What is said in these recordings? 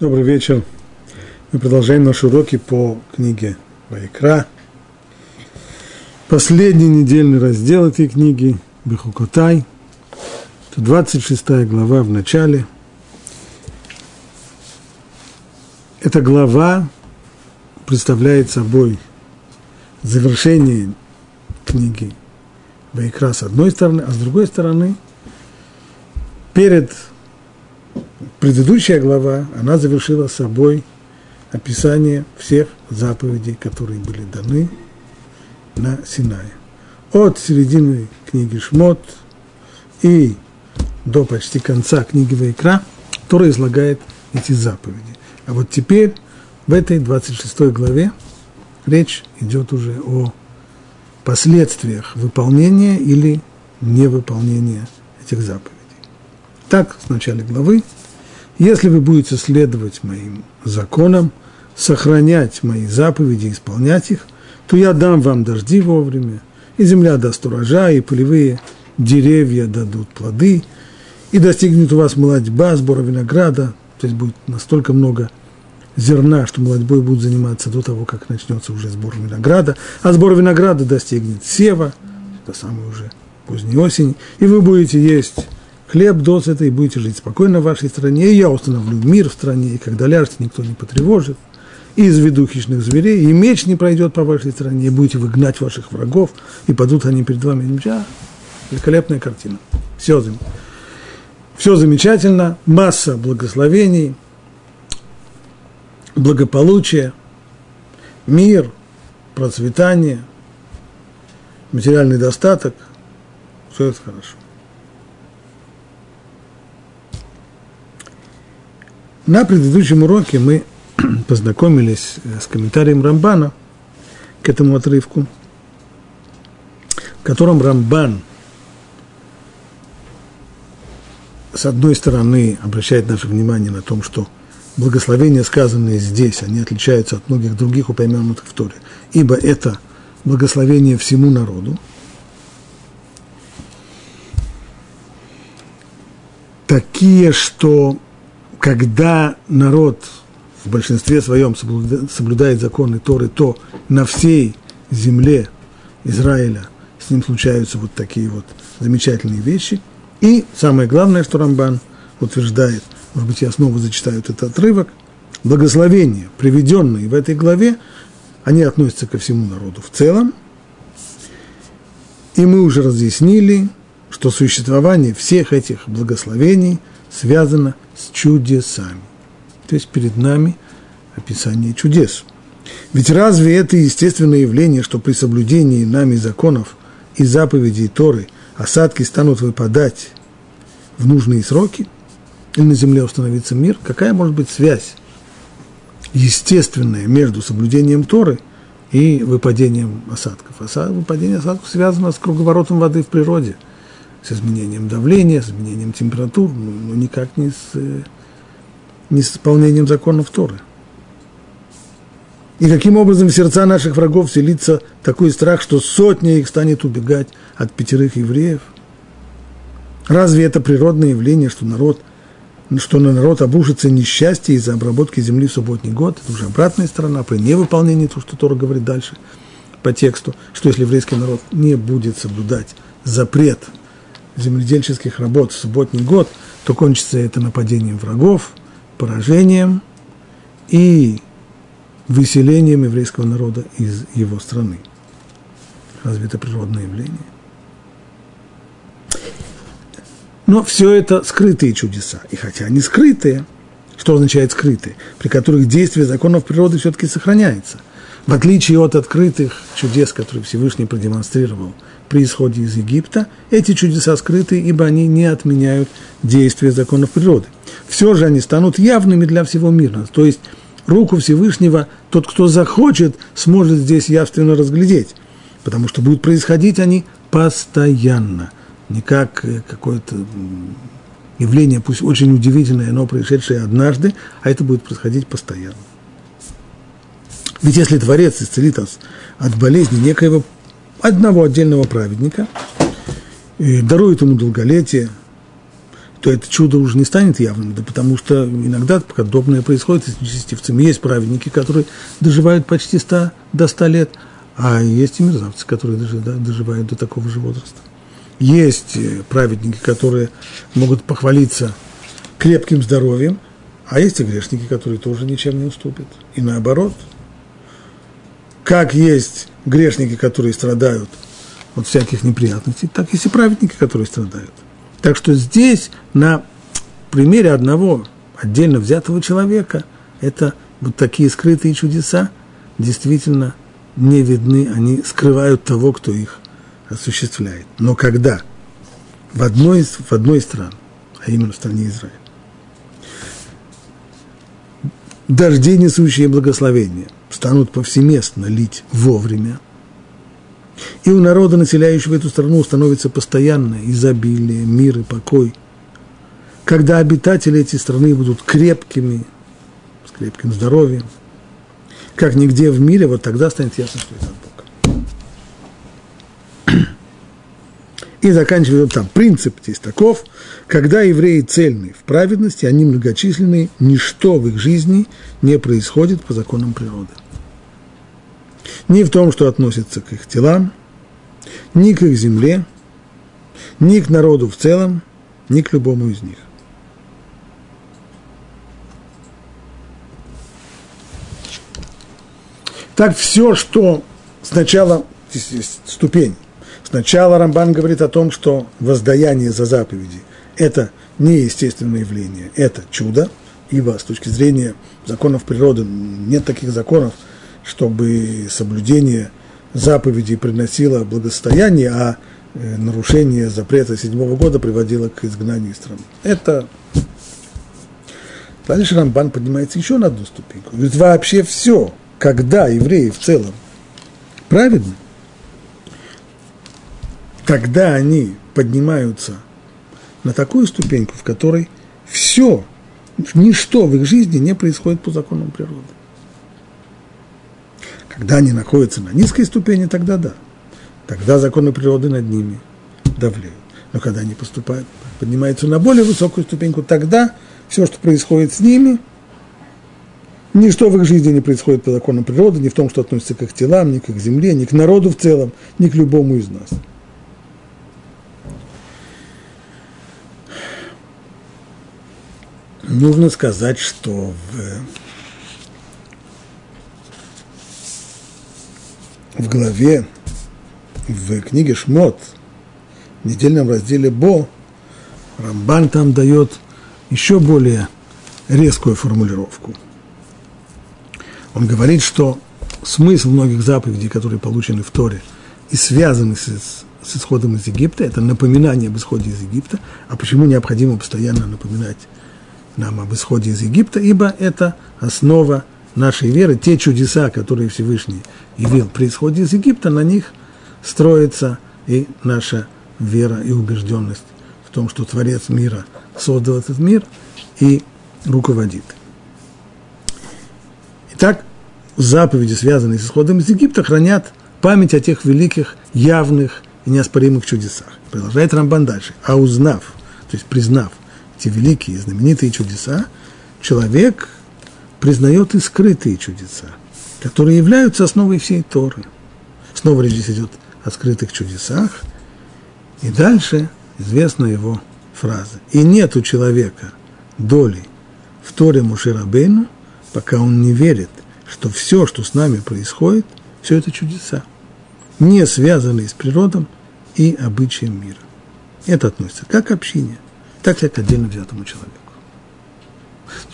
Добрый вечер. Мы продолжаем наши уроки по книге Вайкра. Последний недельный раздел этой книги Бехукотай. Это 26 глава в начале. Эта глава представляет собой завершение книги Вайкра с одной стороны, а с другой стороны, перед предыдущая глава, она завершила собой описание всех заповедей, которые были даны на Синае. От середины книги Шмот и до почти конца книги Вайкра, которая излагает эти заповеди. А вот теперь в этой 26 главе речь идет уже о последствиях выполнения или невыполнения этих заповедей. Так, с начала главы если вы будете следовать моим законам, сохранять мои заповеди, исполнять их, то я дам вам дожди вовремя, и земля даст урожай, и полевые деревья дадут плоды, и достигнет у вас молодьба, сбора винограда, то есть будет настолько много зерна, что молодьбой будут заниматься до того, как начнется уже сбор винограда, а сбор винограда достигнет сева, это самое уже поздней осень, и вы будете есть хлеб досыта, и будете жить спокойно в вашей стране, и я установлю мир в стране, и когда ляжете, никто не потревожит, и изведу хищных зверей, и меч не пройдет по вашей стране, и будете выгнать ваших врагов, и падут они перед вами. Меча. Великолепная картина. Все, все замечательно, масса благословений, благополучие, мир, процветание, материальный достаток, все это хорошо. На предыдущем уроке мы познакомились э, с комментарием Рамбана к этому отрывку, в котором Рамбан с одной стороны обращает наше внимание на том, что благословения, сказанные здесь, они отличаются от многих других упомянутых в Торе, ибо это благословение всему народу, такие, что когда народ в большинстве своем соблюдает законы Торы, то на всей земле Израиля с ним случаются вот такие вот замечательные вещи. И самое главное, что Рамбан утверждает, может быть, я снова зачитаю этот отрывок, благословения, приведенные в этой главе, они относятся ко всему народу в целом. И мы уже разъяснили, что существование всех этих благословений связано с чудесами. То есть перед нами описание чудес. Ведь разве это естественное явление, что при соблюдении нами законов и заповедей Торы осадки станут выпадать в нужные сроки, или на земле установится мир, какая может быть связь естественная между соблюдением Торы и выпадением осадков? Выпадение осадков связано с круговоротом воды в природе – с изменением давления, с изменением температур, но ну, никак не с, э, не с исполнением законов Торы. И каким образом в сердца наших врагов селится такой страх, что сотня их станет убегать от пятерых евреев? Разве это природное явление, что народ, что на народ обрушится несчастье из-за обработки земли в субботний год? Это уже обратная сторона, при невыполнении того, что Тора говорит дальше по тексту, что если еврейский народ не будет соблюдать запрет – земледельческих работ в субботний год, то кончится это нападением врагов, поражением и выселением еврейского народа из его страны. Разве это природное явление? Но все это скрытые чудеса. И хотя они скрытые, что означает скрытые? При которых действие законов природы все-таки сохраняется. В отличие от открытых чудес, которые Всевышний продемонстрировал – при исходе из Египта, эти чудеса скрыты, ибо они не отменяют действия законов природы. Все же они станут явными для всего мира. То есть руку Всевышнего тот, кто захочет, сможет здесь явственно разглядеть, потому что будут происходить они постоянно, не как э, какое-то явление, пусть очень удивительное, но происшедшее однажды, а это будет происходить постоянно. Ведь если Творец исцелит нас от болезни некоего одного отдельного праведника, и дарует ему долголетие, то это чудо уже не станет явным, да потому что иногда подобное происходит с нечестивцами. Есть праведники, которые доживают почти 100, до 100 лет, а есть и мерзавцы, которые доживают до такого же возраста. Есть э, праведники, которые могут похвалиться крепким здоровьем, а есть и грешники, которые тоже ничем не уступят. И наоборот, как есть грешники, которые страдают от всяких неприятностей, так есть и праведники, которые страдают. Так что здесь на примере одного отдельно взятого человека это вот такие скрытые чудеса действительно не видны, они скрывают того, кто их осуществляет. Но когда в одной, в одной из стран, а именно в стране Израиль, дожди, несущие благословения, станут повсеместно лить вовремя, и у народа, населяющего эту страну, установится постоянное изобилие, мир и покой. Когда обитатели этой страны будут крепкими, с крепким здоровьем, как нигде в мире, вот тогда станет ясно, что это от И заканчивает там. Принцип здесь таков, когда евреи цельны в праведности, они многочисленны, ничто в их жизни не происходит по законам природы. Ни в том, что относится к их телам, ни к их земле, ни к народу в целом, ни к любому из них. Так все, что сначала, здесь есть ступень, сначала Рамбан говорит о том, что воздаяние за заповеди – это неестественное явление, это чудо, ибо с точки зрения законов природы нет таких законов, чтобы соблюдение заповедей приносило благосостояние, а э, нарушение запрета седьмого года приводило к изгнанию из страны. Это Дальше Рамбан поднимается еще на одну ступеньку. Ведь вообще все – когда евреи в целом праведны, тогда они поднимаются на такую ступеньку, в которой все, ничто в их жизни не происходит по законам природы. Когда они находятся на низкой ступени, тогда да. Тогда законы природы над ними давляют. Но когда они поступают, поднимаются на более высокую ступеньку, тогда все, что происходит с ними – Ничто в их жизни не происходит по законам природы, ни в том, что относится к их телам, ни к их земле, ни к народу в целом, ни к любому из нас. Нужно сказать, что в, в главе, в книге Шмот, в недельном разделе Бо, Рамбан там дает еще более резкую формулировку – он говорит, что смысл многих заповедей, которые получены в Торе и связаны с, с исходом из Египта, это напоминание об исходе из Египта. А почему необходимо постоянно напоминать нам об исходе из Египта? Ибо это основа нашей веры. Те чудеса, которые Всевышний явил при исходе из Египта, на них строится и наша вера и убежденность в том, что Творец мира создал этот мир и руководит. Так заповеди, связанные с исходом из Египта, хранят память о тех великих, явных и неоспоримых чудесах. Продолжает Рамбан дальше. А узнав, то есть признав эти великие знаменитые чудеса, человек признает и скрытые чудеса, которые являются основой всей Торы. Снова речь здесь идет о скрытых чудесах. И дальше известна его фраза. «И нет у человека доли в Торе Мушерабейну – пока он не верит, что все, что с нами происходит, все это чудеса, не связанные с природой и обычаем мира. Это относится как к общине, так и к отдельно взятому человеку.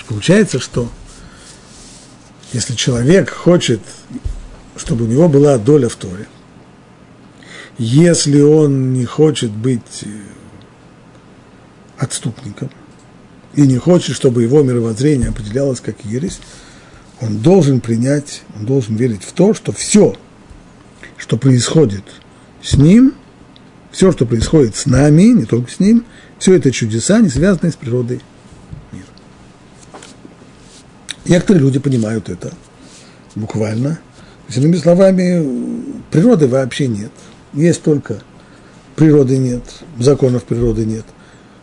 Получается, что если человек хочет, чтобы у него была доля в Торе, если он не хочет быть э, отступником – и не хочет, чтобы его мировоззрение определялось как ересь, он должен принять, он должен верить в то, что все, что происходит с ним, все, что происходит с нами, не только с ним, все это чудеса, не связанные с природой мира. Некоторые люди понимают это буквально. Иными словами, природы вообще нет. Есть только природы нет, законов природы нет.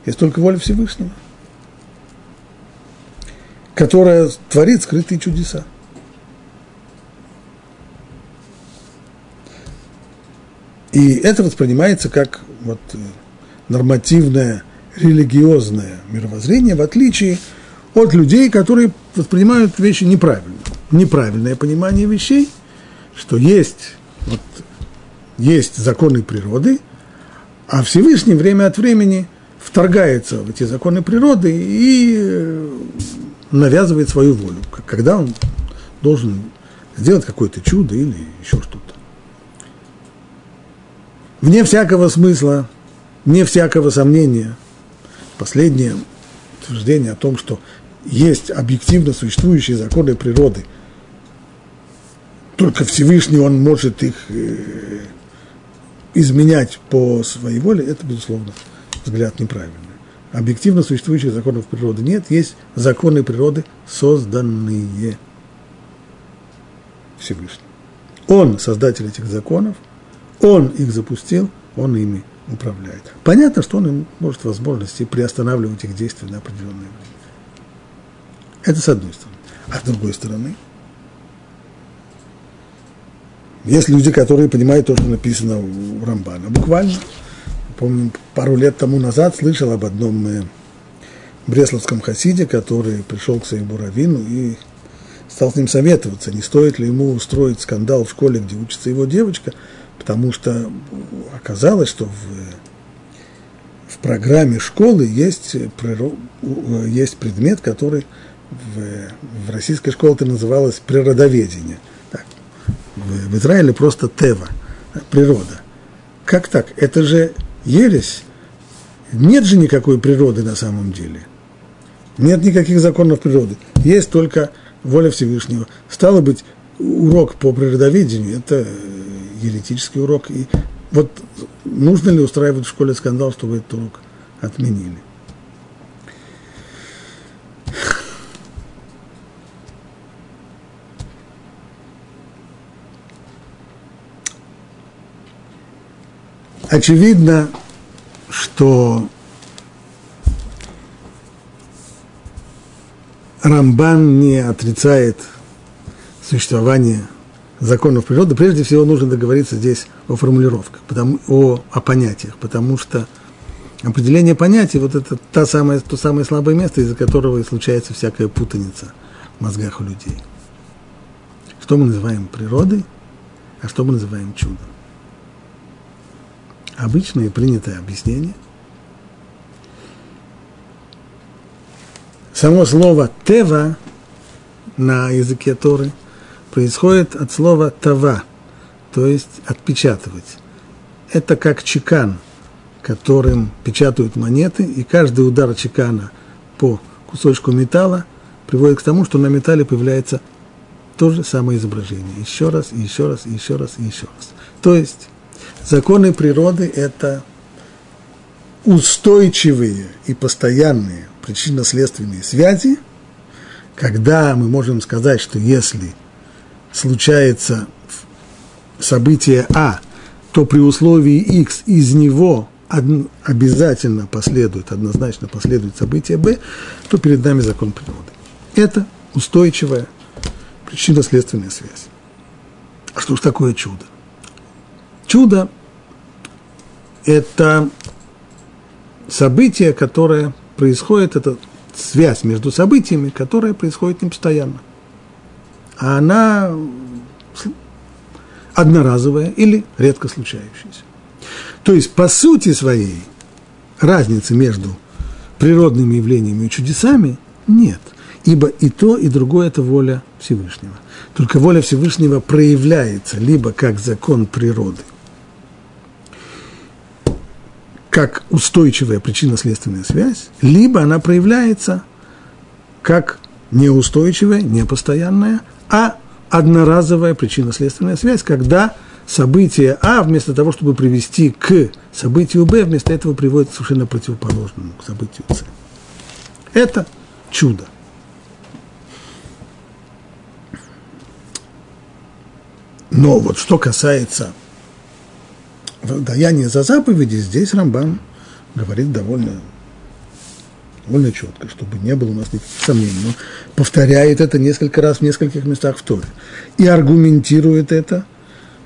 Есть только воля Всевышнего, которая творит скрытые чудеса. И это воспринимается как вот э, нормативное религиозное мировоззрение, в отличие от людей, которые воспринимают вещи неправильно. Неправильное понимание вещей, что есть, вот, есть законы природы, а Всевышний время от времени вторгается в эти законы природы и э, навязывает свою волю, когда он должен сделать какое-то чудо или еще что-то. Вне всякого смысла, вне всякого сомнения, последнее утверждение о том, что есть объективно существующие законы природы, только Всевышний он может их э, изменять по своей воле, это, безусловно, взгляд неправильный. Объективно существующих законов природы нет, есть законы природы, созданные Всевышним. Он создатель этих законов, он их запустил, он ими управляет. Понятно, что он им может возможности приостанавливать их действия на определенное время. Это с одной стороны. А с другой стороны, есть люди, которые понимают то, что написано у Рамбана. Буквально, помню, пару лет тому назад слышал об одном э, бресловском хасиде, который пришел к своему раввину и стал с ним советоваться, не стоит ли ему устроить скандал в школе, где учится его девочка, потому что оказалось, что в, в программе школы есть, есть предмет, который в, в российской школе называлось природоведение. Так, в, в Израиле просто тева, природа. Как так? Это же ересь. Нет же никакой природы на самом деле. Нет никаких законов природы. Есть только воля Всевышнего. Стало быть, урок по природоведению – это еретический урок. И вот нужно ли устраивать в школе скандал, чтобы этот урок отменили? Очевидно, что Рамбан не отрицает существование законов природы. Прежде всего нужно договориться здесь о формулировках, потому, о, о понятиях, потому что определение понятий – вот это та самая, то самое слабое место, из-за которого и случается всякая путаница в мозгах у людей. Что мы называем природой, а что мы называем чудом? обычное принятое объяснение. Само слово «тева» на языке Торы происходит от слова «тава», то есть «отпечатывать». Это как чекан, которым печатают монеты, и каждый удар чекана по кусочку металла приводит к тому, что на металле появляется то же самое изображение. Еще раз, и еще раз, и еще раз, и еще раз. То есть Законы природы – это устойчивые и постоянные причинно-следственные связи, когда мы можем сказать, что если случается событие А, то при условии X из него обязательно последует, однозначно последует событие Б, то перед нами закон природы. Это устойчивая причинно-следственная связь. А что ж такое чудо? Чудо – это событие, которое происходит, это связь между событиями, которая происходит не постоянно. А она одноразовая или редко случающаяся. То есть, по сути своей, разницы между природными явлениями и чудесами нет. Ибо и то, и другое – это воля Всевышнего. Только воля Всевышнего проявляется либо как закон природы, как устойчивая причинно-следственная связь, либо она проявляется как неустойчивая, непостоянная, а одноразовая причинно-следственная связь, когда событие А вместо того, чтобы привести к событию Б, вместо этого приводит к совершенно противоположному, к событию С. Это чудо. Но вот что касается даяние за заповеди, здесь Рамбан говорит довольно довольно четко, чтобы не было у нас никаких сомнений. Он повторяет это несколько раз в нескольких местах в Торе. И аргументирует это.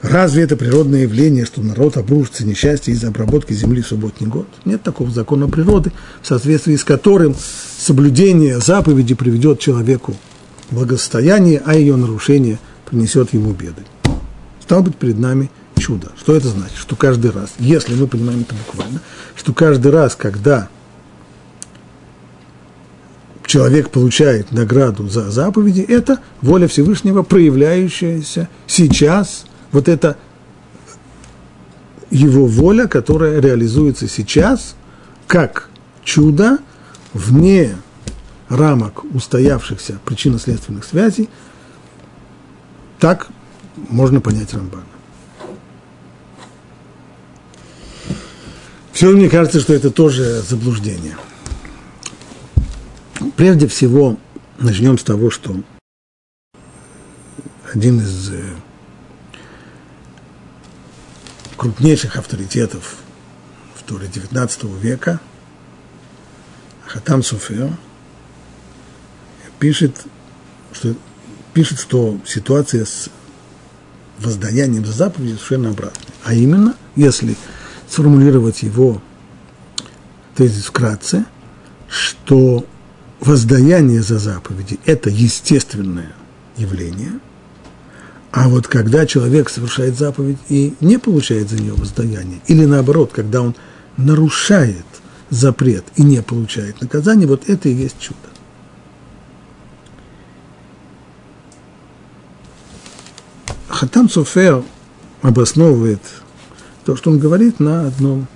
Разве это природное явление, что народ обрушится несчастье из-за обработки земли в субботний год? Нет такого закона природы, в соответствии с которым соблюдение заповеди приведет человеку благосостояние, а ее нарушение принесет ему беды. Стал быть перед нами чудо. Что это значит? Что каждый раз, если мы понимаем это буквально, что каждый раз, когда человек получает награду за заповеди, это воля Всевышнего, проявляющаяся сейчас, вот это его воля, которая реализуется сейчас, как чудо, вне рамок устоявшихся причинно-следственных связей, так можно понять Рамбана. Все мне кажется, что это тоже заблуждение. Прежде всего, начнем с того, что один из э, крупнейших авторитетов в Туре XIX века, Хатам Суфер, пишет, что, пишет, что ситуация с воздаянием за заповеди совершенно обратная. А именно, если сформулировать его тезис вкратце, что воздаяние за заповеди – это естественное явление, а вот когда человек совершает заповедь и не получает за нее воздаяние, или наоборот, когда он нарушает запрет и не получает наказание, вот это и есть чудо. Хатам Софер обосновывает то, что он говорит на одном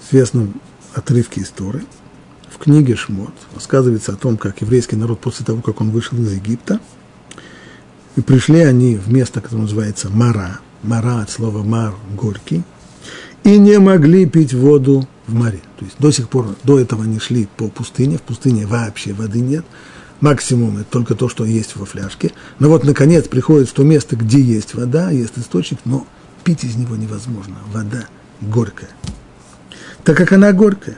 известном отрывке истории – в книге Шмот рассказывается о том, как еврейский народ после того, как он вышел из Египта, и пришли они в место, которое называется Мара, Мара от слова Мар, горький, и не могли пить воду в море. То есть до сих пор, до этого они шли по пустыне, в пустыне вообще воды нет, максимум это только то, что есть во фляжке. Но вот, наконец, приходит в то место, где есть вода, есть источник, но пить из него невозможно. Вода горькая. Так как она горькая,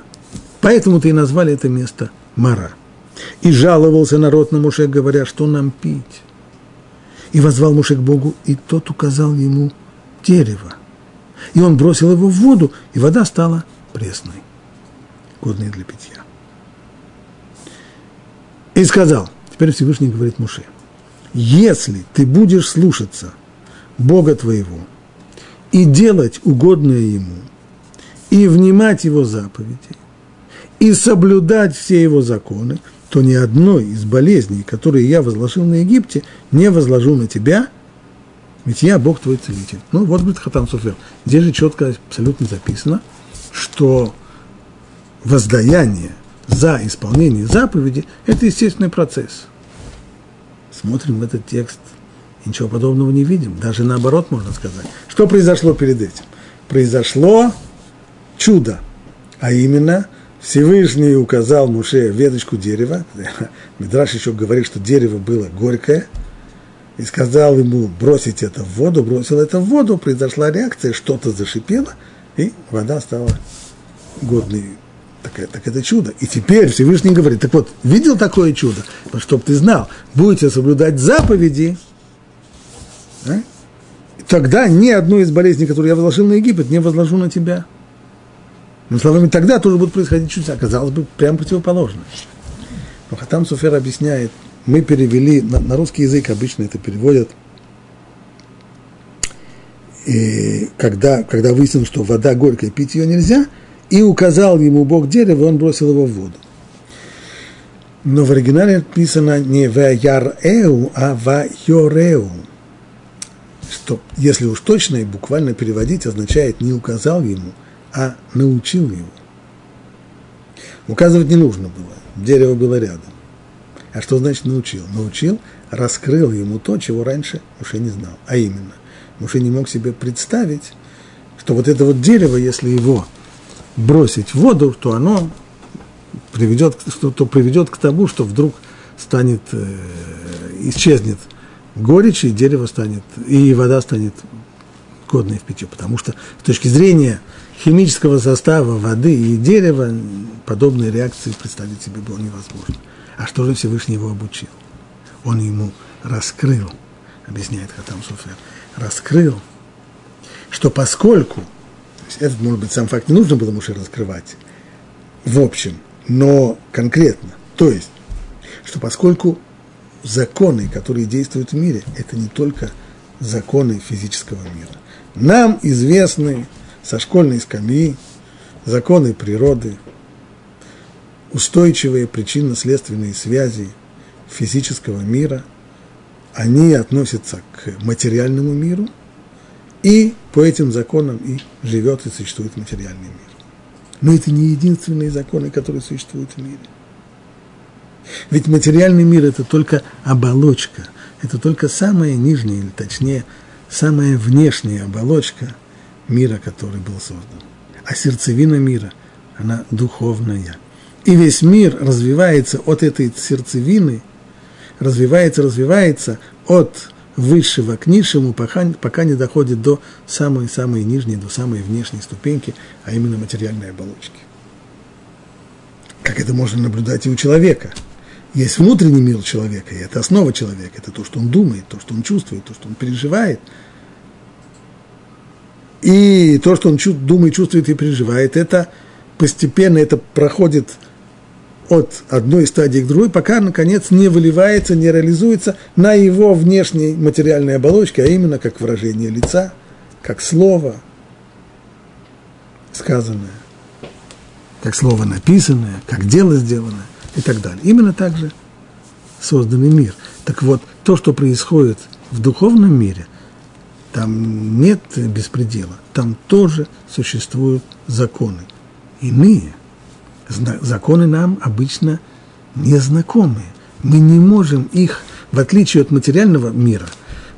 Поэтому-то и назвали это место Мара. И жаловался народ на Муше, говоря, что нам пить. И возвал Муше к Богу, и тот указал ему дерево. И он бросил его в воду, и вода стала пресной, годной для питья. И сказал, теперь Всевышний говорит Муше, если ты будешь слушаться Бога твоего и делать угодное Ему, и внимать Его заповеди, и соблюдать все его законы, то ни одной из болезней, которые я возложил на Египте, не возложу на тебя, ведь я Бог твой целитель. Ну, вот говорит Хатам Суфер. Здесь же четко абсолютно записано, что воздаяние за исполнение заповеди – это естественный процесс. Смотрим в этот текст, ничего подобного не видим. Даже наоборот, можно сказать. Что произошло перед этим? Произошло чудо, а именно – Всевышний указал Муше веточку дерева, Мидраш еще говорит, что дерево было горькое, и сказал ему бросить это в воду, бросил это в воду, произошла реакция, что-то зашипело, и вода стала годной. Так, так это чудо. И теперь Всевышний говорит, так вот, видел такое чудо? Чтобы ты знал, будете соблюдать заповеди, да? тогда ни одну из болезней, которую я возложил на Египет, не возложу на тебя. Но словами тогда тоже будут происходить чудеса. Казалось бы, прямо противоположно. Но Хатам Суфер объясняет, мы перевели, на, на русский язык обычно это переводят, и когда, когда выяснилось, что вода горькая, пить ее нельзя, и указал ему Бог дерево, он бросил его в воду. Но в оригинале написано не «ваяр-эу», а «вайореу», что, если уж точно и буквально переводить, означает «не указал ему», а научил его. Указывать не нужно было, дерево было рядом. А что значит научил? Научил, раскрыл ему то, чего раньше Муше не знал. А именно, Муше не мог себе представить, что вот это вот дерево, если его бросить в воду, то оно приведет, что, то приведет к тому, что вдруг станет, э, исчезнет горечь, и дерево станет, и вода станет годные в питье, потому что с точки зрения химического состава воды и дерева подобные реакции представить себе было невозможно. А что же Всевышний его обучил? Он ему раскрыл, объясняет Хатам Суфер, раскрыл, что поскольку, этот, может быть, сам факт не нужно было Муше раскрывать, в общем, но конкретно, то есть, что поскольку законы, которые действуют в мире, это не только законы физического мира. Нам известны со школьной скамьи законы природы, устойчивые причинно-следственные связи физического мира, они относятся к материальному миру, и по этим законам и живет и существует материальный мир. Но это не единственные законы, которые существуют в мире. Ведь материальный мир – это только оболочка, это только самая нижняя, или точнее, самая внешняя оболочка мира, который был создан. А сердцевина мира, она духовная. И весь мир развивается от этой сердцевины, развивается, развивается от высшего к низшему, пока, пока не доходит до самой-самой нижней, до самой внешней ступеньки, а именно материальной оболочки. Как это можно наблюдать и у человека. Есть внутренний мир человека, и это основа человека, это то, что он думает, то, что он чувствует, то, что он переживает. И то, что он думает, чувствует и переживает, это постепенно это проходит от одной стадии к другой, пока, наконец, не выливается, не реализуется на его внешней материальной оболочке, а именно как выражение лица, как слово сказанное, как слово написанное, как дело сделанное и так далее. Именно так же созданный мир. Так вот, то, что происходит в духовном мире, там нет беспредела, там тоже существуют законы. Иные, законы нам обычно незнакомые. Мы не можем их, в отличие от материального мира,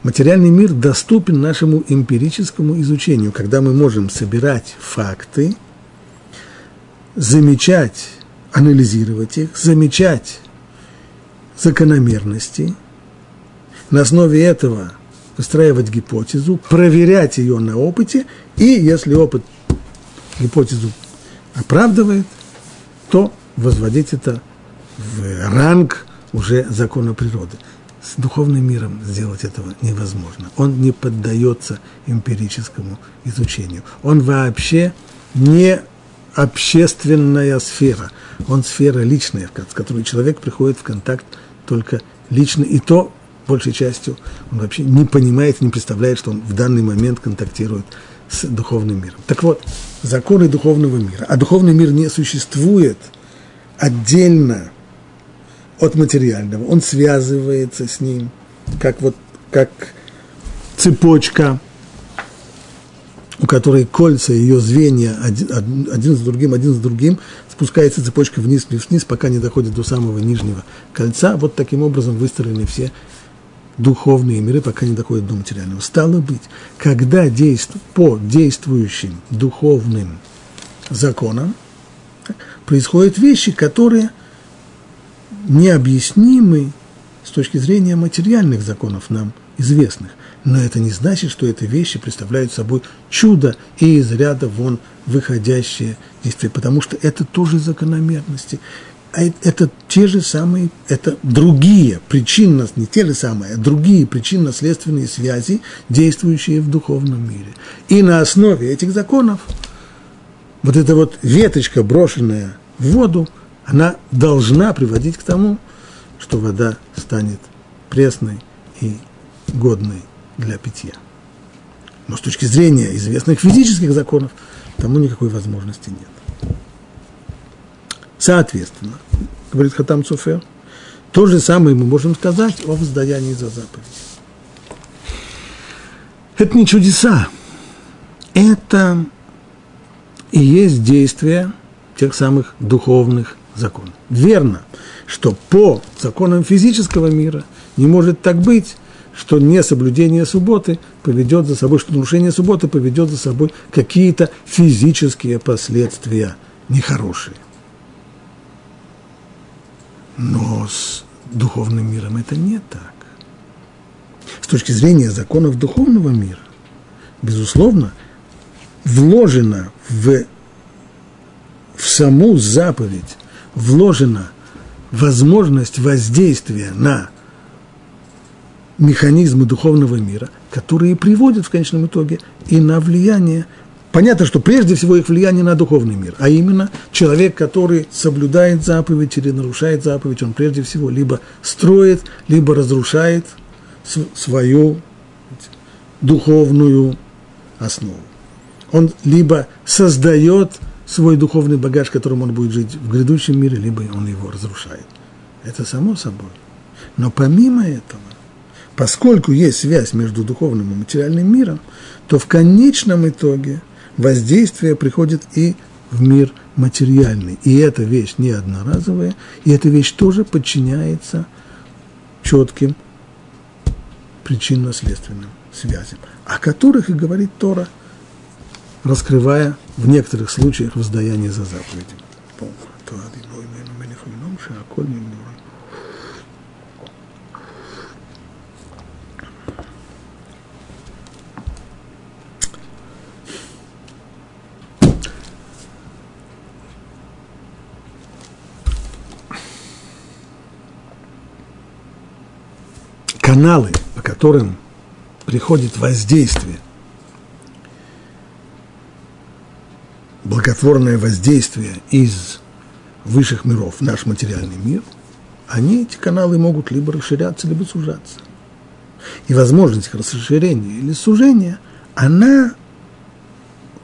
материальный мир доступен нашему эмпирическому изучению, когда мы можем собирать факты, замечать, анализировать их, замечать закономерности, на основе этого выстраивать гипотезу, проверять ее на опыте, и если опыт гипотезу оправдывает, то возводить это в ранг уже закона природы. С духовным миром сделать этого невозможно. Он не поддается эмпирическому изучению. Он вообще не общественная сфера. Он сфера личная, с которой человек приходит в контакт только лично, и то, большей частью, он вообще не понимает, не представляет, что он в данный момент контактирует с духовным миром. Так вот, законы духовного мира. А духовный мир не существует отдельно от материального. Он связывается с ним, как вот как цепочка, у которой кольца, ее звенья один, с другим, один с другим, спускается цепочка вниз, вниз, вниз, пока не доходит до самого нижнего кольца. Вот таким образом выстроены все духовные миры, пока не доходят до материального. Стало быть, когда действ... по действующим духовным законам происходят вещи, которые необъяснимы с точки зрения материальных законов нам известных. Но это не значит, что эти вещи представляют собой чудо и из ряда вон выходящее действие, потому что это тоже закономерности. А это те же самые, это другие причинно, не те же самые, а другие причинно-следственные связи, действующие в духовном мире. И на основе этих законов вот эта вот веточка, брошенная в воду, она должна приводить к тому, что вода станет пресной и годной для питья. Но с точки зрения известных физических законов, тому никакой возможности нет. Соответственно, говорит Хатам Цуфер, то же самое мы можем сказать о воздаянии за заповедь. Это не чудеса, это и есть действие тех самых духовных законов. Верно, что по законам физического мира не может так быть, что несоблюдение субботы поведет за собой, что нарушение субботы поведет за собой какие-то физические последствия нехорошие. Но с духовным миром это не так. С точки зрения законов духовного мира, безусловно, вложено в, в саму заповедь, вложена возможность воздействия на механизмы духовного мира, которые приводят в конечном итоге и на влияние Понятно, что прежде всего их влияние на духовный мир, а именно человек, который соблюдает заповедь или нарушает заповедь, он прежде всего либо строит, либо разрушает свою духовную основу. Он либо создает свой духовный багаж, которым он будет жить в грядущем мире, либо он его разрушает. Это само собой. Но помимо этого, поскольку есть связь между духовным и материальным миром, то в конечном итоге – воздействие приходит и в мир материальный. И эта вещь не одноразовая, и эта вещь тоже подчиняется четким причинно-следственным связям, о которых и говорит Тора, раскрывая в некоторых случаях воздаяние за заповеди. Каналы, по которым приходит воздействие, благотворное воздействие из высших миров в наш материальный мир, они, эти каналы, могут либо расширяться, либо сужаться. И возможность расширения или сужения, она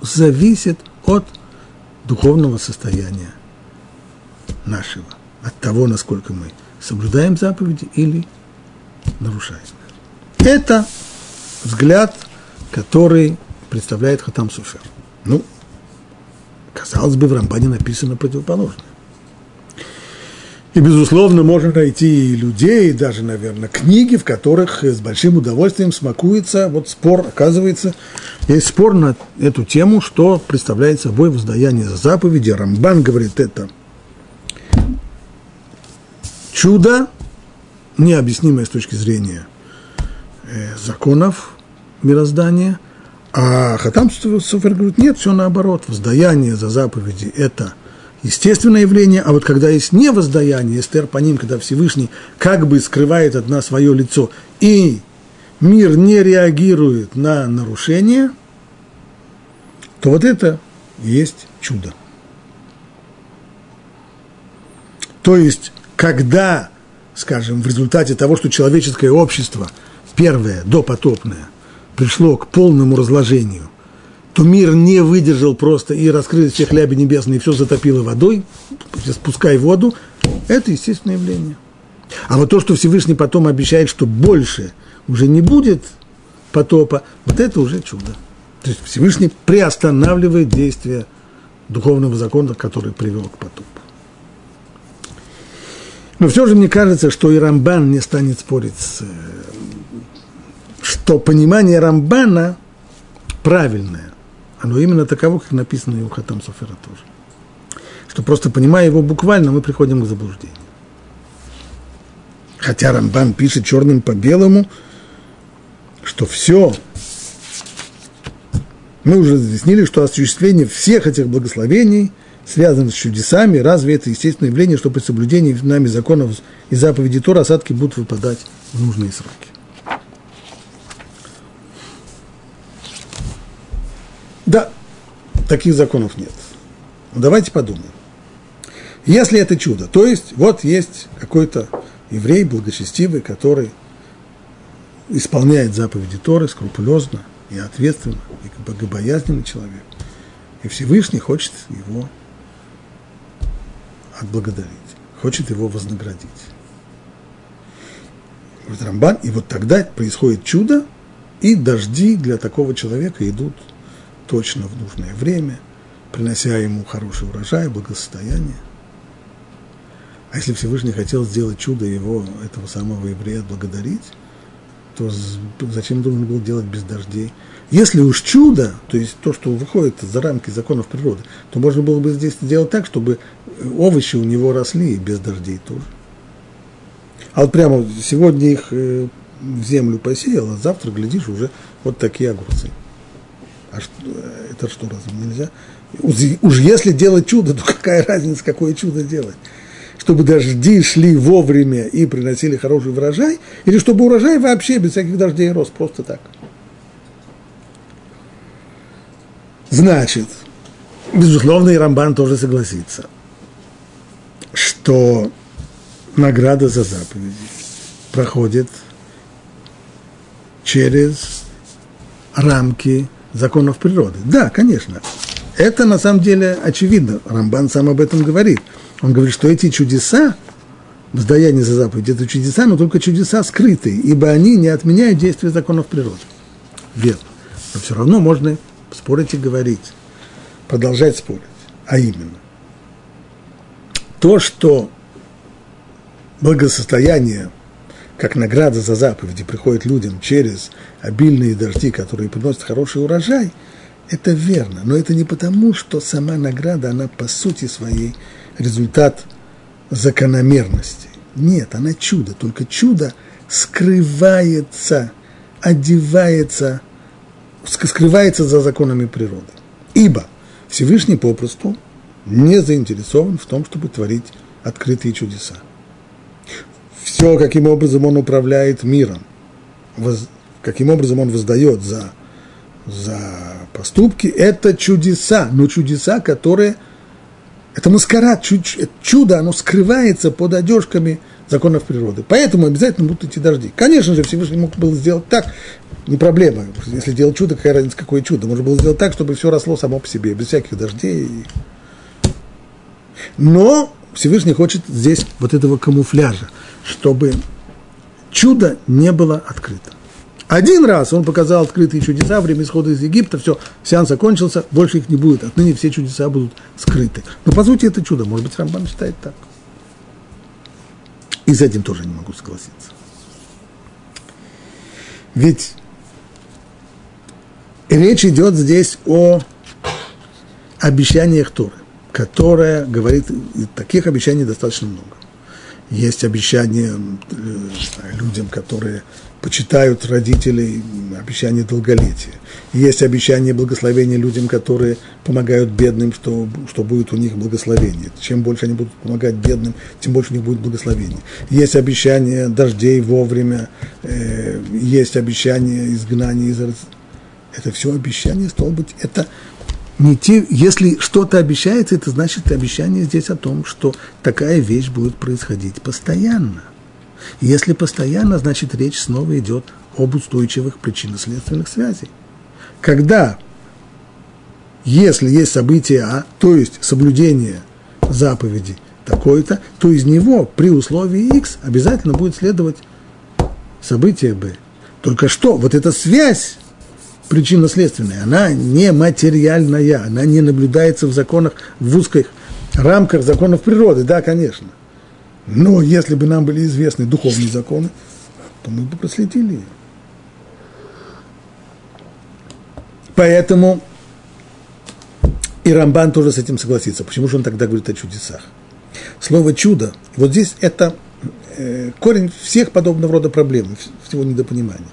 зависит от духовного состояния нашего, от того, насколько мы соблюдаем заповеди или нарушает. Это взгляд, который представляет Хатам Суфер. Ну, казалось бы, в Рамбане написано противоположное. И, безусловно, можно найти и людей, даже, наверное, книги, в которых с большим удовольствием смакуется вот спор, оказывается, есть спор на эту тему, что представляет собой воздаяние за заповеди. Рамбан говорит, это чудо, необъяснимое с точки зрения э, законов мироздания, а Хатам Суфер говорит, нет, все наоборот, воздаяние за заповеди – это естественное явление, а вот когда есть не воздаяние, эстер по ним, когда Всевышний как бы скрывает от нас свое лицо, и мир не реагирует на нарушение, то вот это есть чудо. То есть, когда скажем, в результате того, что человеческое общество, первое, допотопное, пришло к полному разложению, то мир не выдержал просто и раскрылись все хляби небесные, и все затопило водой, спускай воду, это естественное явление. А вот то, что Всевышний потом обещает, что больше уже не будет потопа, вот это уже чудо. То есть Всевышний приостанавливает действие духовного закона, который привел к потопу. Но все же мне кажется, что и Рамбан не станет спорить. Э, что понимание Рамбана правильное. Оно именно таково, как написано и у Хатам Софера тоже. Что просто понимая его буквально, мы приходим к заблуждению. Хотя Рамбан пишет черным по белому, что все, мы уже разъяснили, что осуществление всех этих благословений – связано с чудесами, разве это естественное явление, что при соблюдении нами законов и заповедей Тора осадки будут выпадать в нужные сроки? Да, таких законов нет. Но давайте подумаем. Если это чудо, то есть вот есть какой-то еврей благочестивый, который исполняет заповеди Торы скрупулезно и ответственно, и богобоязненный человек, и Всевышний хочет его отблагодарить, хочет его вознаградить. Говорит Рамбан, и вот тогда происходит чудо, и дожди для такого человека идут точно в нужное время, принося ему хороший урожай, благосостояние. А если Всевышний хотел сделать чудо его, этого самого еврея, отблагодарить, то зачем должен был делать без дождей? Если уж чудо, то есть то, что выходит за рамки законов природы, то можно было бы здесь сделать так, чтобы овощи у него росли и без дождей тоже. А вот прямо сегодня их э, в землю посеял, а завтра, глядишь, уже вот такие огурцы. А что, это что, разве нельзя? Уж если делать чудо, то какая разница, какое чудо делать? Чтобы дожди шли вовремя и приносили хороший урожай, или чтобы урожай вообще без всяких дождей рос просто так? Значит, безусловно, и Рамбан тоже согласится, что награда за заповеди проходит через рамки законов природы. Да, конечно. Это на самом деле очевидно. Рамбан сам об этом говорит. Он говорит, что эти чудеса, воздаяние за заповедь, это чудеса, но только чудеса скрытые, ибо они не отменяют действия законов природы. Верно. Но все равно можно спорить и говорить, продолжать спорить. А именно, то, что благосостояние, как награда за заповеди, приходит людям через обильные дожди, которые приносят хороший урожай, это верно. Но это не потому, что сама награда, она по сути своей результат закономерности. Нет, она чудо, только чудо скрывается, одевается, скрывается за законами природы. Ибо Всевышний попросту не заинтересован в том, чтобы творить открытые чудеса. Все, каким образом он управляет миром, воз, каким образом он воздает за, за поступки, это чудеса, но чудеса, которые – это маскарад, чудо, оно скрывается под одежками законов природы. Поэтому обязательно будут идти дожди. Конечно же, Всевышний мог было сделать так, не проблема. Если делать чудо, какая разница, какое чудо. Можно было сделать так, чтобы все росло само по себе, без всяких дождей. Но Всевышний хочет здесь вот этого камуфляжа, чтобы чудо не было открыто. Один раз он показал открытые чудеса, время исхода из Египта, все, сеанс закончился, больше их не будет, отныне все чудеса будут скрыты. Но по сути это чудо, может быть, Рамбан считает так. И с этим тоже не могу согласиться. Ведь речь идет здесь о обещаниях Торы, которая говорит, таких обещаний достаточно много. Есть обещания э, людям, которые почитают родителей обещание долголетия. Есть обещание благословения людям, которые помогают бедным, что, что будет у них благословение. Чем больше они будут помогать бедным, тем больше у них будет благословение. Есть обещание дождей вовремя, э, есть обещание изгнания из Это все обещание, стало быть, это не те, если что-то обещается, это значит обещание здесь о том, что такая вещь будет происходить постоянно – если постоянно, значит речь снова идет об устойчивых причинно-следственных связей. Когда, если есть событие А, то есть соблюдение заповеди такой-то, то из него при условии X обязательно будет следовать событие Б. Только что, вот эта связь причинно-следственная, она не материальная, она не наблюдается в законах, в узких рамках законов природы, да, конечно – но если бы нам были известны духовные законы, то мы бы проследили. Поэтому и Рамбан тоже с этим согласится. Почему же он тогда говорит о чудесах? Слово «чудо», вот здесь это э, корень всех подобного рода проблем, всего недопонимания.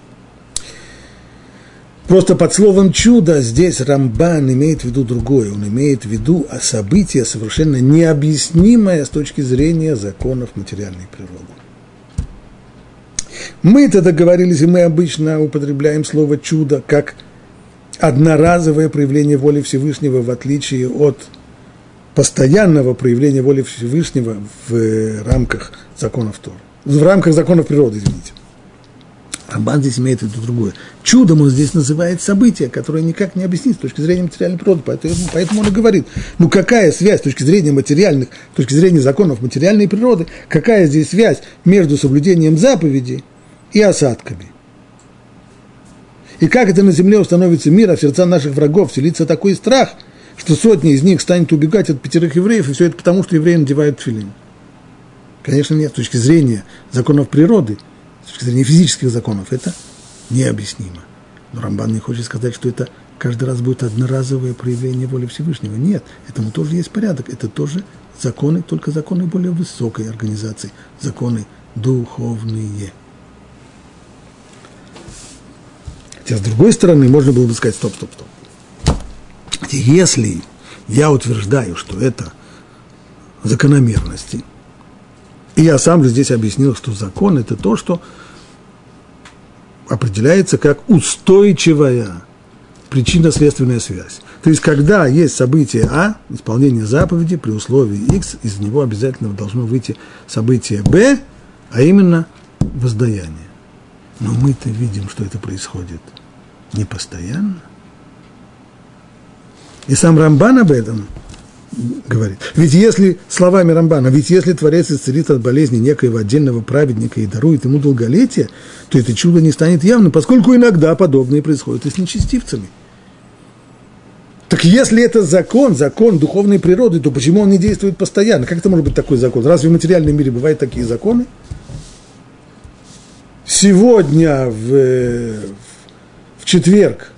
Просто под словом «чудо» здесь Рамбан имеет в виду другое. Он имеет в виду событие совершенно необъяснимое с точки зрения законов материальной природы. Мы-то договорились, и мы обычно употребляем слово «чудо» как одноразовое проявление воли Всевышнего, в отличие от постоянного проявления воли Всевышнего в рамках законов Тора. В рамках законов природы, извините. Рамбан здесь имеет виду другое. Чудом он здесь называет событие, которое никак не объяснить с точки зрения материальной природы. Поэтому, поэтому он и говорит, ну какая связь с точки зрения материальных, с точки зрения законов материальной природы, какая здесь связь между соблюдением заповедей и осадками? И как это на земле установится мир, а в сердца наших врагов селится такой страх, что сотни из них станут убегать от пятерых евреев, и все это потому, что евреи надевают филин. Конечно, нет, с точки зрения законов природы – точки зрения физических законов, это необъяснимо. Но Рамбан не хочет сказать, что это каждый раз будет одноразовое проявление воли Всевышнего. Нет, этому тоже есть порядок. Это тоже законы, только законы более высокой организации, законы духовные. Хотя, с другой стороны, можно было бы сказать, стоп, стоп, стоп. Если я утверждаю, что это закономерности, и я сам же здесь объяснил, что закон – это то, что определяется как устойчивая причинно-следственная связь. То есть, когда есть событие А, исполнение заповеди при условии X, из него обязательно должно выйти событие Б, а именно воздаяние. Но мы-то видим, что это происходит не постоянно. И сам Рамбан об этом говорит. Ведь если, словами Рамбана, ведь если Творец исцелит от болезни некоего отдельного праведника и дарует ему долголетие, то это чудо не станет явным, поскольку иногда подобное происходит и с нечестивцами. Так если это закон, закон духовной природы, то почему он не действует постоянно? Как это может быть такой закон? Разве в материальном мире бывают такие законы? Сегодня в, в четверг,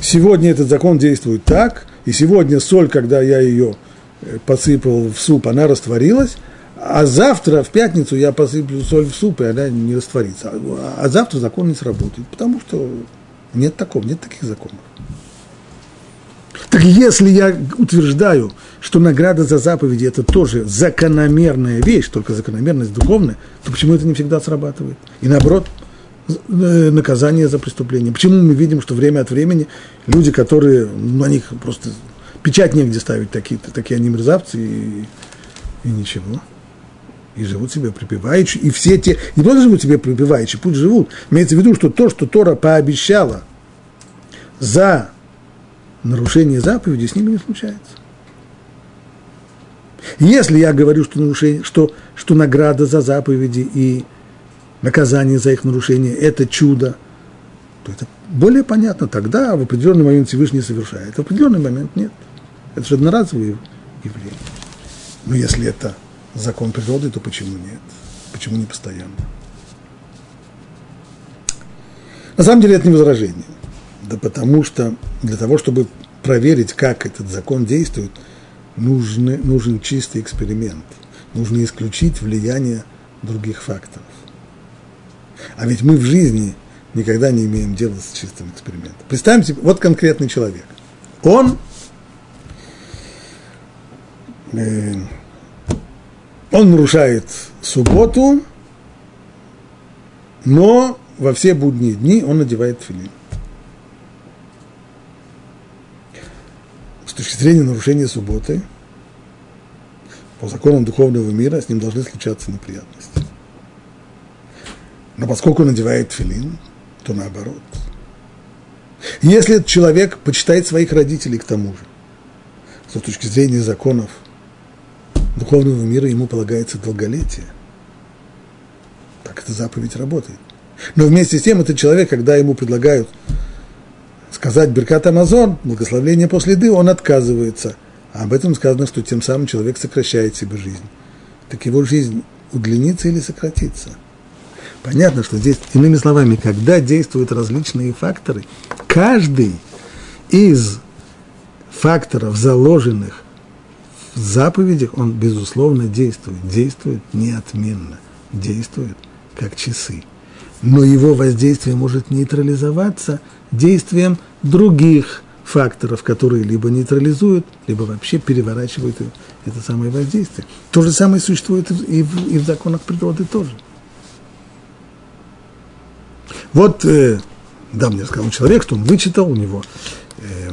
сегодня этот закон действует так – и сегодня соль, когда я ее э, посыпал в суп, она растворилась, а завтра, в пятницу, я посыплю соль в суп, и она не растворится. А, завтра закон не сработает, потому что нет такого, нет таких законов. Так если я утверждаю, что награда за заповеди – это тоже закономерная вещь, только закономерность духовная, то почему это не всегда срабатывает? И наоборот, наказание за преступление. Почему мы видим, что время от времени люди, которые, ну, на них просто печать негде ставить, такие, такие они мерзавцы, и, и ничего. И живут себе припеваючи. И все те, не просто живут себе припеваючи, пусть живут. Имеется в виду, что то, что Тора пообещала за нарушение заповеди, с ними не случается. Если я говорю, что, нарушение, что, что награда за заповеди и наказание за их нарушение – это чудо, то это более понятно. Тогда в определенный момент Всевышний совершает, в определенный момент нет. Это же одноразовые явления. Но если это закон природы, то почему нет? Почему не постоянно? На самом деле это не возражение. Да потому что для того, чтобы проверить, как этот закон действует, нужны, нужен чистый эксперимент. Нужно исключить влияние других факторов. А ведь мы в жизни никогда не имеем дела с чистым экспериментом. Представим себе, вот конкретный человек. Он, э, он нарушает субботу, но во все будние дни он надевает филин. С точки зрения нарушения субботы, по законам духовного мира с ним должны случаться неприятности. Но поскольку надевает филин, то наоборот. Если человек почитает своих родителей к тому же, с точки зрения законов духовного мира ему полагается долголетие. Так эта заповедь работает. Но вместе с тем этот человек, когда ему предлагают сказать Беркат Амазон, благословление после еды, он отказывается. А об этом сказано, что тем самым человек сокращает себе жизнь. Так его жизнь удлинится или сократится – Понятно, что здесь, иными словами, когда действуют различные факторы, каждый из факторов, заложенных в заповедях, он, безусловно, действует. Действует неотменно, действует как часы. Но его воздействие может нейтрализоваться действием других факторов, которые либо нейтрализуют, либо вообще переворачивают это самое воздействие. То же самое существует и в, и в законах природы тоже. Вот, э, да, мне сказал человек, что он вычитал, у него э,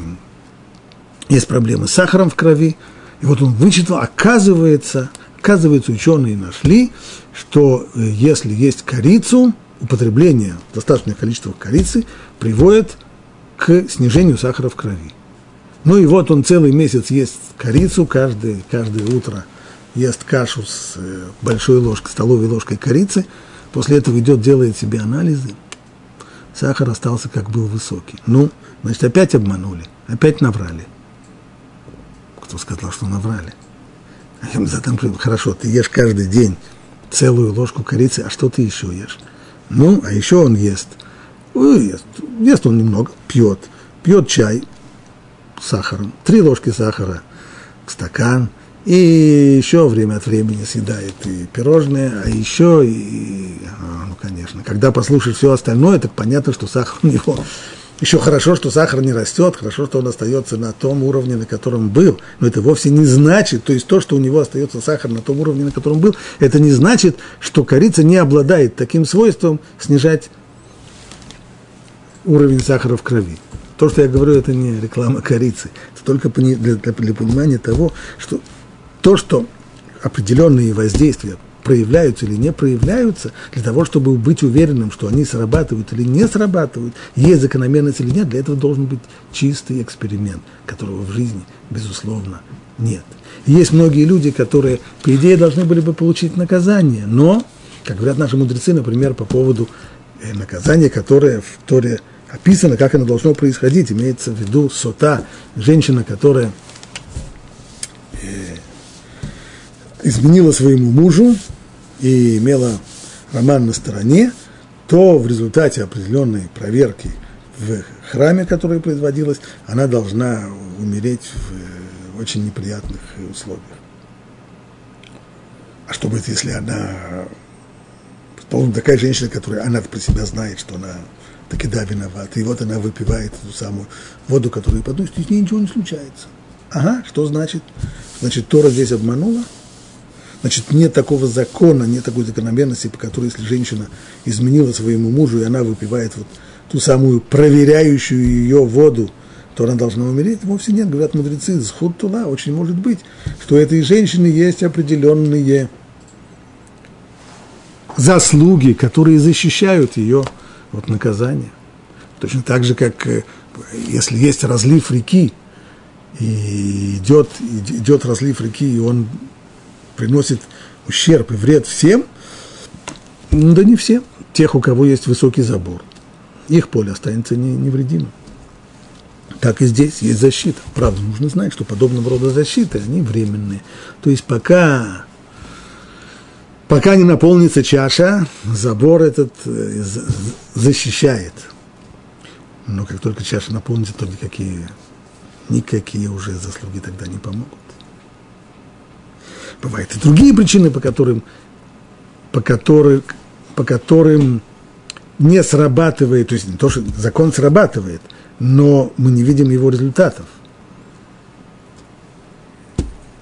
есть проблемы с сахаром в крови, и вот он вычитал, оказывается, оказывается, ученые нашли, что э, если есть корицу, употребление достаточное количество корицы приводит к снижению сахара в крови. Ну и вот он целый месяц ест корицу, каждое, каждое утро ест кашу с э, большой ложкой, столовой ложкой корицы, после этого идет, делает себе анализы – сахар остался как был высокий. Ну, значит, опять обманули, опять наврали. Кто сказал, что наврали? А я задам, хорошо, ты ешь каждый день целую ложку корицы, а что ты еще ешь? Ну, а еще он ест. ест, ест он немного, пьет. Пьет чай с сахаром, три ложки сахара, стакан, и еще время от времени съедает и пирожные, а еще и, а, ну, конечно, когда послушаешь все остальное, так понятно, что сахар у него Еще хорошо, что сахар не растет, хорошо, что он остается на том уровне, на котором был. Но это вовсе не значит, то есть то, что у него остается сахар на том уровне, на котором был, это не значит, что корица не обладает таким свойством снижать уровень сахара в крови. То, что я говорю, это не реклама корицы. Это только для, для, для понимания того, что то, что определенные воздействия проявляются или не проявляются, для того, чтобы быть уверенным, что они срабатывают или не срабатывают, есть закономерность или нет, для этого должен быть чистый эксперимент, которого в жизни, безусловно, нет. И есть многие люди, которые, по идее, должны были бы получить наказание, но, как говорят наши мудрецы, например, по поводу э, наказания, которое в Торе описано, как оно должно происходить, имеется в виду сота, женщина, которая э, изменила своему мужу, и имела роман на стороне, то в результате определенной проверки в храме, которая производилась, она должна умереть в очень неприятных условиях. А что будет, если она, предположим, такая женщина, которая, она про себя знает, что она таки да, виновата, и вот она выпивает ту самую воду, которую подносит, и с ней ничего не случается. Ага, что значит? Значит, Тора здесь обманула – Значит, нет такого закона, нет такой закономерности, по которой, если женщина изменила своему мужу, и она выпивает вот ту самую проверяющую ее воду, то она должна умереть. Вовсе нет, говорят мудрецы, с тула очень может быть, что у этой женщины есть определенные заслуги, которые защищают ее от наказания. Точно так же, как э, если есть разлив реки, и идет, идет разлив реки, и он приносит ущерб и вред всем, да не всем, тех, у кого есть высокий забор. Их поле останется не, невредимым. Так и здесь есть защита. Правда, нужно знать, что подобного рода защиты, они временные. То есть пока, пока не наполнится чаша, забор этот э, защищает. Но как только чаша наполнится, то никакие, никакие уже заслуги тогда не помогут. Бывают и другие причины, по которым, по которым, по которым не срабатывает, то есть не то, что закон срабатывает, но мы не видим его результатов.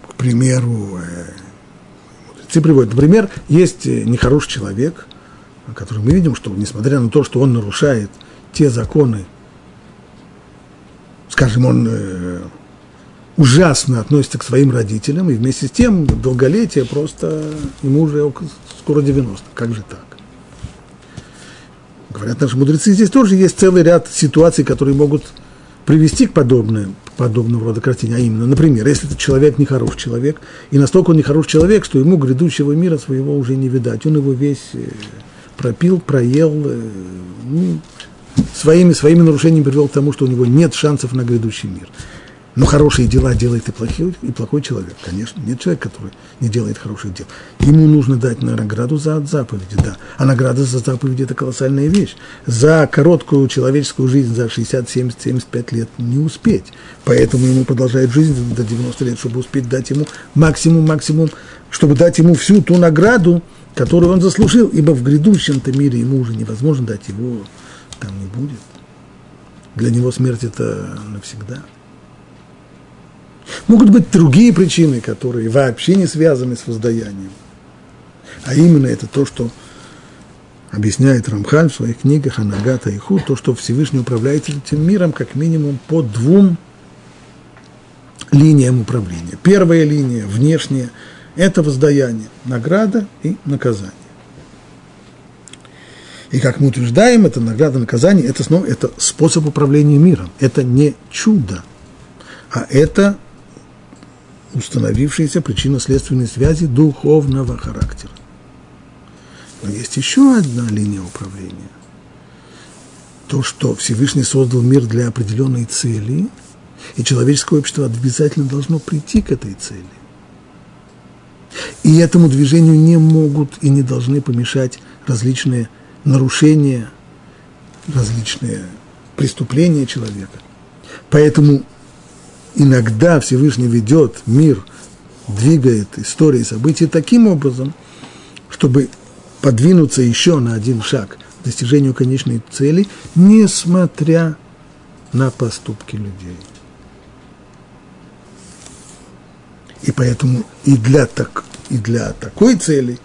К примеру, мудрецы приводят, например, есть нехороший человек, который мы видим, что несмотря на то, что он нарушает те законы, скажем, он э, ужасно относится к своим родителям, и вместе с тем долголетие просто, ему уже скоро 90. Как же так? Говорят наши мудрецы, здесь тоже есть целый ряд ситуаций, которые могут привести к подобным, подобного рода картине. А именно, например, если этот человек нехороший человек, и настолько он нехороший человек, что ему грядущего мира своего уже не видать. Он его весь э, пропил, проел, э, ну, своими, своими нарушениями привел к тому, что у него нет шансов на грядущий мир. Но хорошие дела делает и плохой, и плохой человек, конечно. Нет человека, который не делает хороших дел. Ему нужно дать награду за заповеди, да. А награда за заповеди – это колоссальная вещь. За короткую человеческую жизнь, за 60, 70, 75 лет не успеть. Поэтому ему продолжает жизнь до 90 лет, чтобы успеть дать ему максимум, максимум, чтобы дать ему всю ту награду, которую он заслужил, ибо в грядущем-то мире ему уже невозможно дать его, там не будет. Для него смерть – это навсегда. Могут быть другие причины, которые вообще не связаны с воздаянием. А именно это то, что объясняет Рамхаль в своих книгах Анагата и Худ, то, что Всевышний управляет этим миром как минимум по двум линиям управления. Первая линия, внешняя, это воздаяние, награда и наказание. И как мы утверждаем, это награда, наказание, это снова это способ управления миром. Это не чудо, а это установившиеся причинно-следственные связи духовного характера. Но есть еще одна линия управления. То, что Всевышний создал мир для определенной цели, и человеческое общество обязательно должно прийти к этой цели. И этому движению не могут и не должны помешать различные нарушения, различные преступления человека. Поэтому иногда Всевышний ведет мир, двигает истории, события таким образом, чтобы подвинуться еще на один шаг к достижению конечной цели, несмотря на поступки людей. И поэтому и для, так, и для такой цели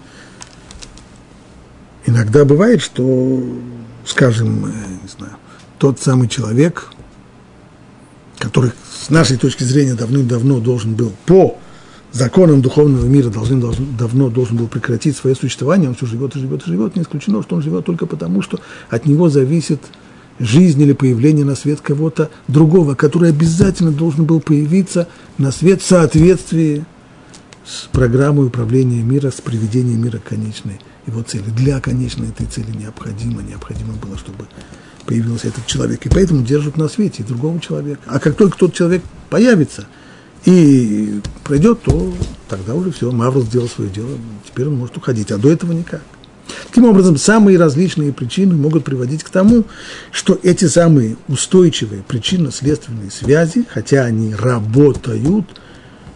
иногда бывает, что, скажем, э, не знаю, тот самый человек, который с нашей точки зрения давным-давно должен был по законам духовного мира должен, должен, давно должен был прекратить свое существование, он все живет и живет и живет, не исключено, что он живет только потому, что от него зависит жизнь или появление на свет кого-то другого, который обязательно должен был появиться на свет в соответствии с программой управления мира, с приведением мира к конечной его цели. Для конечной этой цели необходимо, необходимо было, чтобы появился этот человек. И поэтому держат на свете другого человека. А как только тот человек появится и пройдет, то тогда уже все, Мавр сделал свое дело, теперь он может уходить, а до этого никак. Таким образом, самые различные причины могут приводить к тому, что эти самые устойчивые причинно-следственные связи, хотя они работают,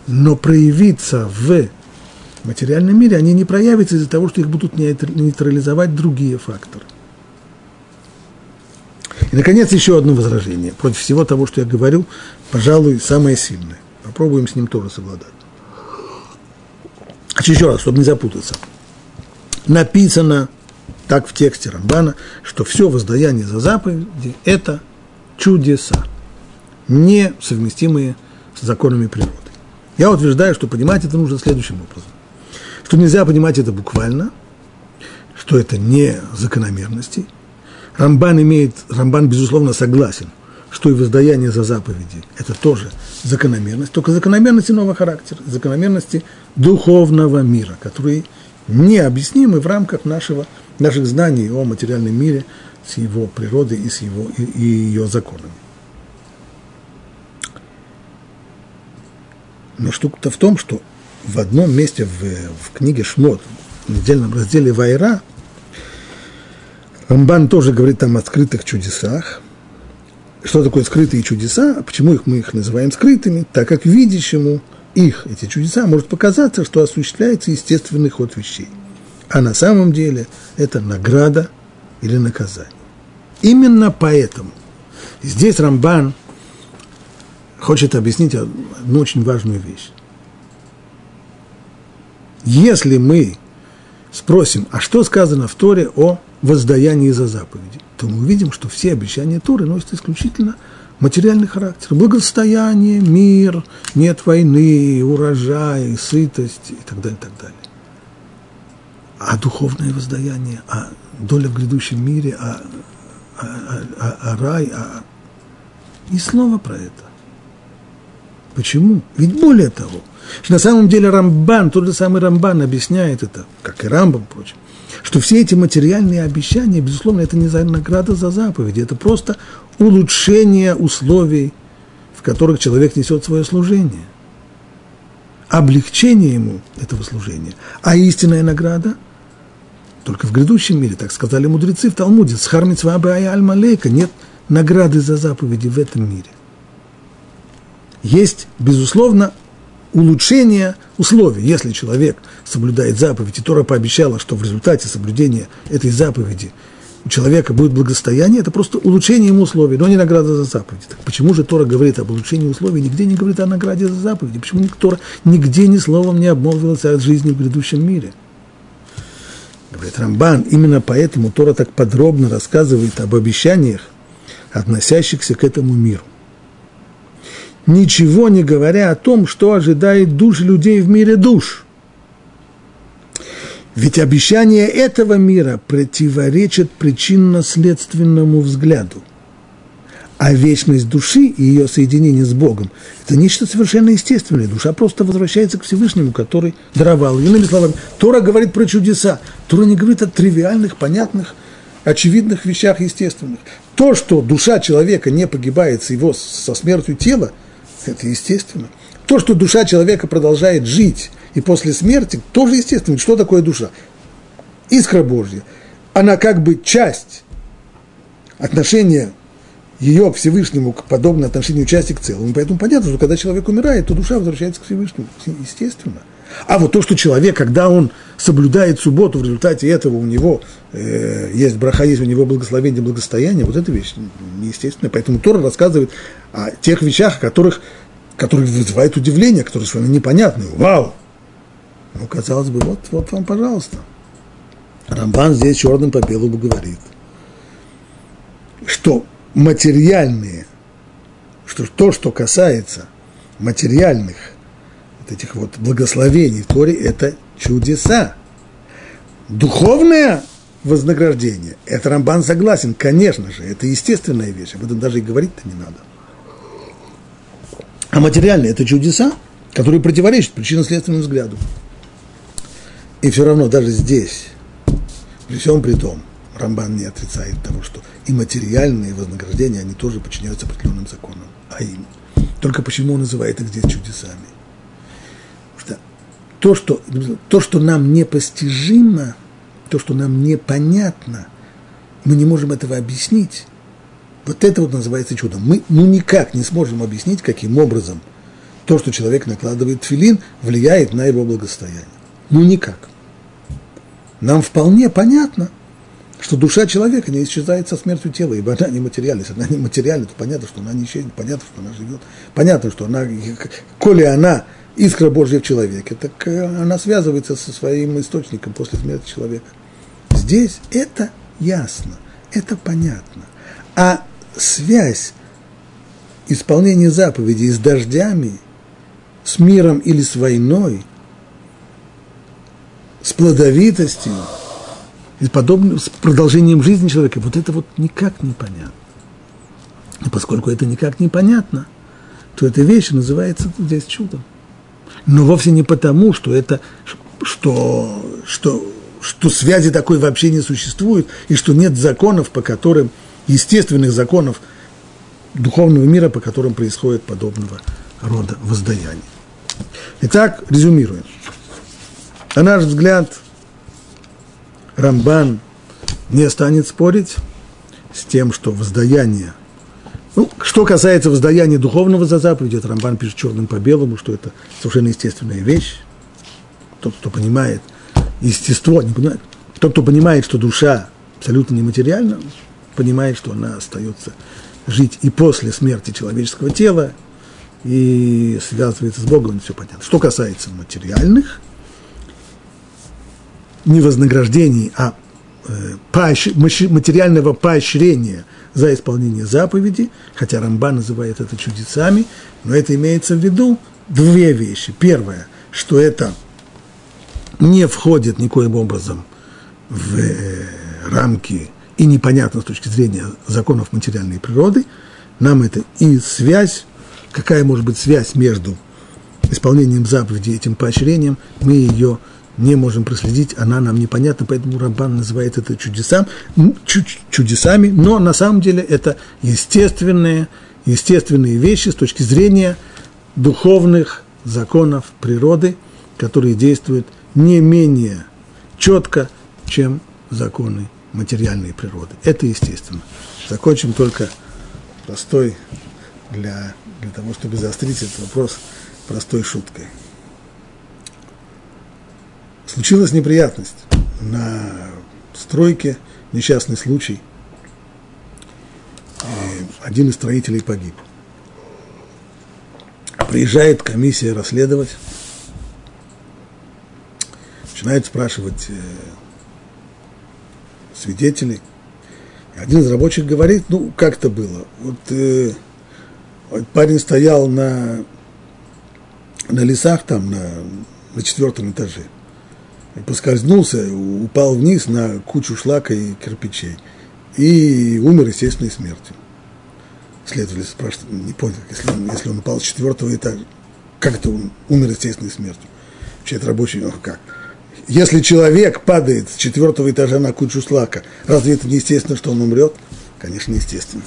но проявиться в материальном мире, они не проявятся из-за того, что их будут нейтрализовать другие факторы. Наконец, еще одно возражение против всего того, что я говорю, пожалуй, самое сильное. Попробуем с ним тоже совладать. Еще раз, чтобы не запутаться написано так в тексте Рамбана, что все воздаяние за заповеди – это чудеса, не совместимые с законами природы. Я утверждаю, что понимать это нужно следующим образом. Что нельзя понимать это буквально, что это не закономерности. Рамбан имеет, Рамбан, безусловно, согласен, что и воздаяние за заповеди – это тоже закономерность, только закономерности нового характера, закономерности духовного мира, который необъяснимы в рамках нашего, наших знаний о материальном мире с его природой и, с его, и, и ее законами. Но штука-то в том, что в одном месте в, в книге Шмот, в недельном разделе Вайра, Рамбан тоже говорит там о скрытых чудесах. Что такое скрытые чудеса? Почему их мы их называем скрытыми? Так как видящему – их, эти чудеса, может показаться, что осуществляется естественный ход вещей. А на самом деле это награда или наказание. Именно поэтому здесь Рамбан хочет объяснить одну очень важную вещь. Если мы спросим, а что сказано в Торе о воздаянии за заповеди, то мы увидим, что все обещания Торы носят исключительно материальный характер, благосостояние, мир, нет войны, урожай, сытость и так далее, и так далее. А духовное воздаяние, а доля в грядущем мире, а, а, а, а, рай, а... Ни слова про это. Почему? Ведь более того, на самом деле Рамбан, тот же самый Рамбан объясняет это, как и Рамбам, впрочем, что все эти материальные обещания, безусловно, это не награда за заповеди, это просто улучшение условий, в которых человек несет свое служение. Облегчение ему этого служения. А истинная награда только в грядущем мире, так сказали мудрецы в Талмуде, с хармицвабы аль-малейка нет награды за заповеди в этом мире. Есть, безусловно, улучшение условий. Если человек соблюдает заповедь, и Тора пообещала, что в результате соблюдения этой заповеди у человека будет благосостояние, это просто улучшение ему условий, но не награда за заповеди. Так почему же Тора говорит об улучшении условий, нигде не говорит о награде за заповеди? Почему Тора нигде ни словом не обмолвилась о жизни в грядущем мире? Говорит Рамбан, именно поэтому Тора так подробно рассказывает об обещаниях, относящихся к этому миру ничего не говоря о том, что ожидает душ людей в мире душ. Ведь обещание этого мира противоречит причинно-следственному взгляду. А вечность души и ее соединение с Богом – это нечто совершенно естественное. Душа просто возвращается к Всевышнему, который даровал. Иными словами, Тора говорит про чудеса. Тора не говорит о тривиальных, понятных, очевидных вещах естественных. То, что душа человека не погибает с его, со смертью тела – это естественно. То, что душа человека продолжает жить и после смерти, тоже естественно. Что такое душа? Искра Божья. Она как бы часть отношения ее к Всевышнему, подобно отношению части к целому. Поэтому понятно, что когда человек умирает, то душа возвращается к Всевышнему. Естественно. А вот то, что человек, когда он соблюдает субботу, в результате этого у него э, есть браха, есть у него благословение, благостояние, вот эта вещь неестественная. Поэтому Тора рассказывает о тех вещах, которых, которые вызывают удивление, которые совершенно непонятны. Вау! Ну, казалось бы, вот, вот вам, пожалуйста. Рамбан здесь черным по белому говорит, что материальные, что то, что касается материальных вот этих вот благословений в Торе, это чудеса. Духовное вознаграждение, это Рамбан согласен, конечно же, это естественная вещь, об этом даже и говорить-то не надо. А материальное – это чудеса, которые противоречат причинно-следственному взгляду. И все равно даже здесь, при всем при том, Рамбан не отрицает того, что и материальные вознаграждения, они тоже подчиняются определенным законам. А им. Только почему он называет их здесь чудесами? Потому что то, что, то, что нам непостижимо, то, что нам непонятно, мы не можем этого объяснить. Вот это вот называется чудом. Мы ну никак не сможем объяснить, каким образом то, что человек накладывает филин, влияет на его благосостояние. Ну никак. Нам вполне понятно, что душа человека не исчезает со смертью тела, ибо она не материальна. Если она не материальна, то понятно, что она не исчезнет, понятно, что она живет. Понятно, что она, коли она искра Божья в человеке, так э, она связывается со своим источником после смерти человека. Здесь это ясно, это понятно. А связь исполнения заповедей с дождями, с миром или с войной, с плодовитостью, и подобным, с продолжением жизни человека, вот это вот никак не понятно. И поскольку это никак не понятно, то эта вещь называется здесь чудом. Но вовсе не потому, что это, что, что, что связи такой вообще не существует, и что нет законов, по которым, естественных законов духовного мира, по которым происходит подобного рода воздаяние. Итак, резюмируем. На наш взгляд – Рамбан не станет спорить с тем, что воздаяние, ну, что касается воздаяния духовного за заповедь, это Рамбан пишет черным по белому, что это совершенно естественная вещь. Тот, кто понимает естество, не понимает, тот, кто понимает, что душа абсолютно нематериальна, понимает, что она остается жить и после смерти человеческого тела, и связывается с Богом, все понятно. Что касается материальных не вознаграждений, а э, материального поощрения за исполнение заповеди, хотя Рамбан называет это чудесами, но это имеется в виду две вещи. Первое, что это не входит никоим образом в э, рамки и непонятно с точки зрения законов материальной природы. Нам это и связь, какая может быть связь между исполнением заповеди и этим поощрением, мы ее не можем проследить, она нам непонятна, поэтому Рамбан называет это чудесам, чудесами, но на самом деле это естественные, естественные вещи с точки зрения духовных законов природы, которые действуют не менее четко, чем законы материальной природы. Это естественно. Закончим только простой для, для того, чтобы заострить этот вопрос простой шуткой случилась неприятность на стройке, несчастный случай. Один из строителей погиб. Приезжает комиссия расследовать, начинает спрашивать э, свидетелей. Один из рабочих говорит, ну, как это было. Вот, э, вот парень стоял на, на лесах там, на, на четвертом этаже поскользнулся, упал вниз на кучу шлака и кирпичей и умер естественной смертью. Следователь спрашивает, не понял, если он, если он упал с четвертого этажа, как это он умер естественной смертью? Вообще это рабочий, ну как? Если человек падает с четвертого этажа на кучу шлака, разве это не естественно, что он умрет? Конечно, естественно.